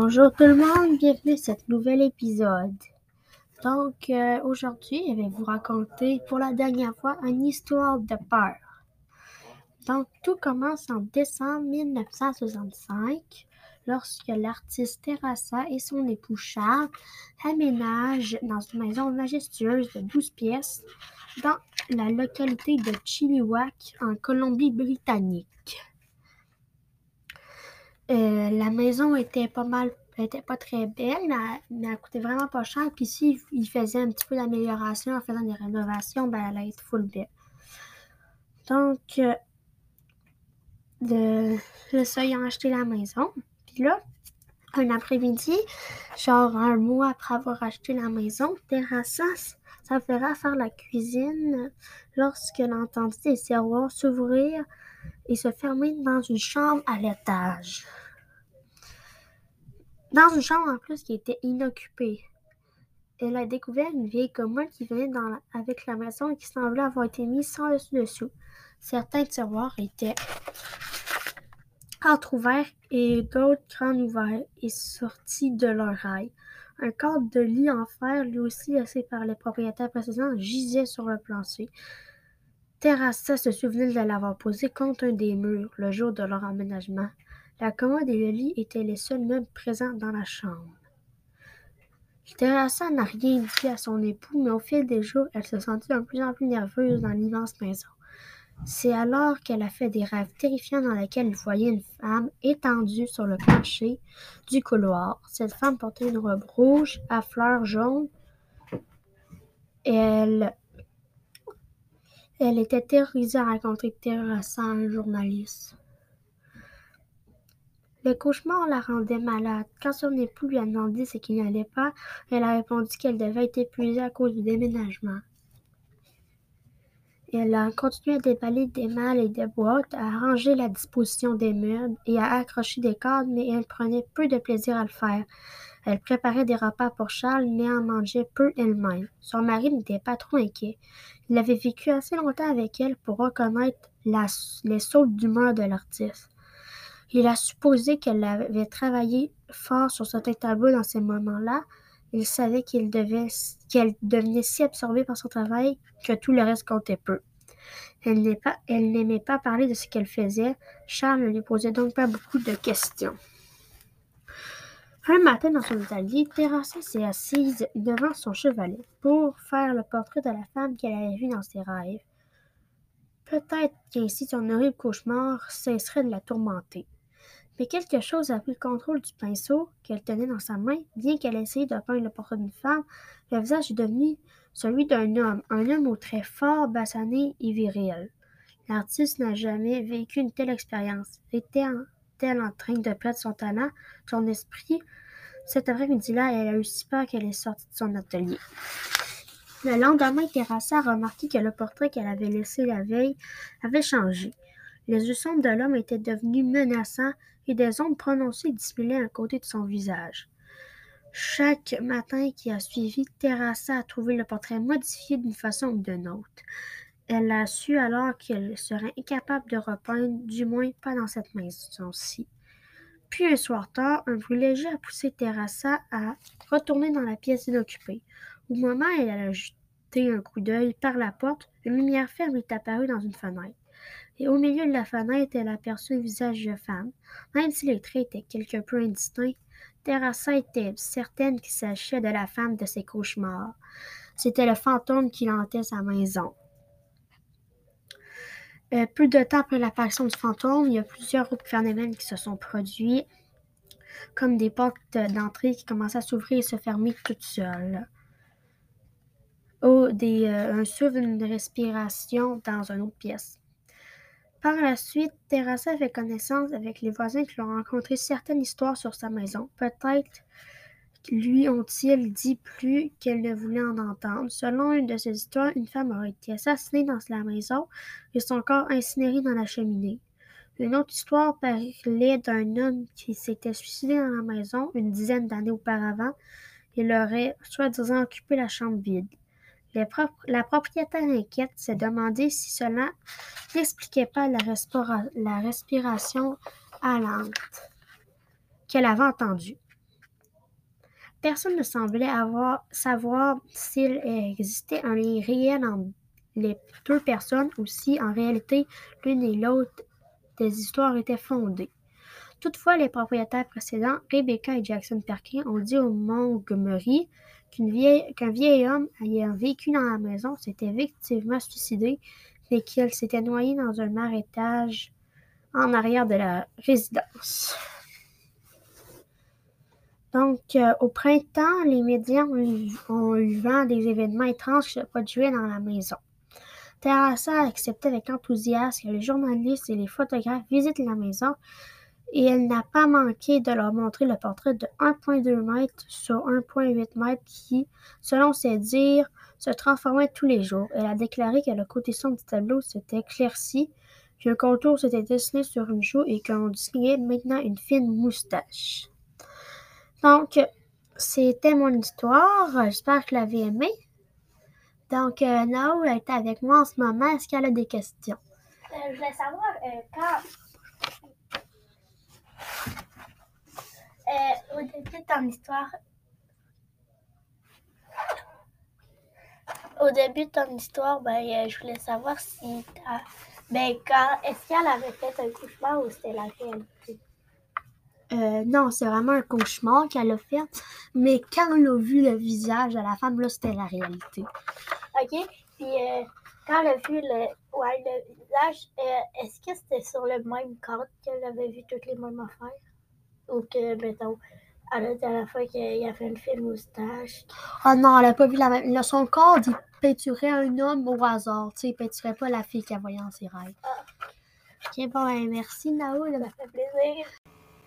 Bonjour tout le monde, bienvenue à cet nouvel épisode. Donc euh, aujourd'hui, je vais vous raconter pour la dernière fois une histoire de peur. Donc tout commence en décembre 1965 lorsque l'artiste Terrassa et son époux Charles aménagent dans une maison majestueuse de 12 pièces dans la localité de Chilliwack en Colombie-Britannique. Euh, la maison était pas mal, était pas très belle, mais, elle coûtait vraiment pas cher. Puis si il faisait un petit peu d'amélioration en faisant des rénovations, ben elle allait être full belle. Donc, euh, le, ça, ils ont acheté la maison. Puis là, un après-midi, genre un mois après avoir acheté la maison, Terrassa ça fera faire la cuisine lorsqu'elle entendit des serroirs s'ouvrir et se fermer dans une chambre à l'étage. Dans une chambre en plus qui était inoccupée. Elle a découvert une vieille commode qui venait avec la maison et qui semblait avoir été mise sans dessus-dessous. Certains tiroirs étaient entrouverts et d'autres grands ouverts et sortis de leur rail. Un cadre de lit en fer, lui aussi laissé par les propriétaires précédents, gisait sur le plancher. Terrassa se souvenait de l'avoir posé contre un des murs le jour de leur emménagement. La commode et le lit étaient les seuls meubles présents dans la chambre. Terrassa n'a rien dit à son époux, mais au fil des jours, elle se sentit de plus en plus nerveuse dans l'immense maison. C'est alors qu'elle a fait des rêves terrifiants dans lesquels elle voyait une femme étendue sur le plancher du couloir. Cette femme portait une robe rouge à fleurs jaunes. Elle elle était terrorisée à rencontrer Terrassa, un journaliste. Le cauchemar la rendait malade. Quand son époux lui a demandé ce qui n'allait pas, elle a répondu qu'elle devait être épuisée à cause du déménagement. Elle a continué à déballer des malles et des boîtes, à arranger la disposition des meubles et à accrocher des cadres, mais elle prenait peu de plaisir à le faire. Elle préparait des repas pour Charles, mais en mangeait peu elle-même. Son mari n'était pas trop inquiet. Il avait vécu assez longtemps avec elle pour reconnaître les sautes d'humeur de l'artiste. Il a supposé qu'elle avait travaillé fort sur certains tableaux dans ces moments-là. Il savait qu'elle devenait si absorbée par son travail que tout le reste comptait peu. Elle n'aimait pas parler de ce qu'elle faisait. Charles ne lui posait donc pas beaucoup de questions. Un matin dans son atelier, Terrassa s'est assise devant son chevalet pour faire le portrait de la femme qu'elle avait vue dans ses rêves. Peut-être qu'ainsi son horrible cauchemar cesserait de la tourmenter. Mais quelque chose a pris le contrôle du pinceau qu'elle tenait dans sa main. Bien qu'elle essayait de peindre le portrait d'une femme, le visage est devenu celui d'un homme, un homme au trait fort, bassané et viril. L'artiste n'a jamais vécu une telle expérience. Train de perdre son talent, son esprit? Cet après-midi-là, elle a eu si peur qu'elle est sortie de son atelier. Le lendemain, Terrassa a remarqué que le portrait qu'elle avait laissé la veille avait changé. Les yeux sombres de l'homme étaient devenus menaçants et des ombres prononcées dissimulaient un côté de son visage. Chaque matin qui a suivi, Terrassa a trouvé le portrait modifié d'une façon ou d'une autre. Elle a su alors qu'elle serait incapable de repeindre, du moins pas dans cette maison-ci. Puis un soir tard, un bruit léger a poussé Terrassa à retourner dans la pièce inoccupée. Au moment où elle a jeté un coup d'œil par la porte, une lumière ferme est apparue dans une fenêtre. Et au milieu de la fenêtre, elle aperçut un visage de femme. Même si les traits étaient quelque peu indistincts, Terrassa était certaine qu'il s'agissait de la femme de ses cauchemars. C'était le fantôme qui hantait sa maison. Euh, peu de temps après l'apparition du fantôme, il y a plusieurs autres phénomènes qui se sont produits, comme des portes d'entrée qui commençaient à s'ouvrir et se fermer toutes seules. Ou des, euh, un souffle de respiration dans une autre pièce. Par la suite, Terrassa fait connaissance avec les voisins qui l'ont rencontré certaines histoires sur sa maison. Peut-être lui ont-ils dit plus qu'elle ne voulait en entendre? Selon une de ces histoires, une femme aurait été assassinée dans la maison et son corps incinéré dans la cheminée. Une autre histoire parlait d'un homme qui s'était suicidé dans la maison une dizaine d'années auparavant. Il aurait soi-disant occupé la chambre vide la propriétaire inquiète s'est demandé si cela n'expliquait pas la, respiration allante qu'elle avait entendue. Personne ne semblait avoir, savoir s'il existait un lien réel entre les deux personnes ou si, en réalité, l'une et l'autre des histoires étaient fondées. Toutefois, les propriétaires précédents, Rebecca et Jackson Perkin, ont dit au Montgomery qu'un vieil, homme ayant vécu dans la maison s'était effectivement suicidé et qu'il s'était noyé dans un marétage en arrière de la résidence. Donc, euh, au printemps, les médias ont eu, vent des événements étranges qui se produisaient dans la maison. Terrassa a accepté avec enthousiasme que les journalistes et les photographes visitent la maison et elle n'a pas manqué de leur montrer le portrait de 1,2 m sur 1,8 m qui, selon ses dires, se transformait tous les jours. Elle a déclaré que le côté sombre du tableau s'était éclairci, qu'un contour s'était dessiné sur une joue et qu'on distinguait maintenant une fine moustache. Donc, c'était mon histoire. J'espère que vous l'avez aimé. Donc, euh, Nao est avec moi en ce moment. Est-ce qu'elle a des questions? Euh, je voulais savoir, euh, quand. au début de ton histoire. Au début de ton histoire, ben, je voulais savoir si. Ben, quand. Est-ce qu'elle avait fait un cauchemar ou c'était la réalité? Euh, non, c'est vraiment un cauchemar qu'elle a fait. Mais quand on a vu le visage de la femme, là, c'était la réalité. OK. Puis euh, quand elle a vu le, ouais, le visage, euh, est-ce que c'était sur le même cadre qu'elle avait vu toutes les mêmes affaires? Ou que, mettons, elle a dit à la fois qu'il a fait une fine moustache? Ah non, elle a pas vu la même. son corps, il peinturait un homme au hasard. Tu sais, il peinturait pas la fille qu'elle voyait en ses rêves. Ah. Ok, bon, ben, merci, Nao. Ça fait plaisir.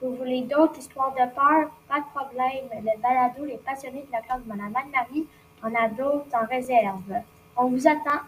Vous voulez d'autres histoires de peur? Pas de problème. Le balado Les passionnés de la classe de Madame Anne-Marie en a d'autres en réserve. On vous attend.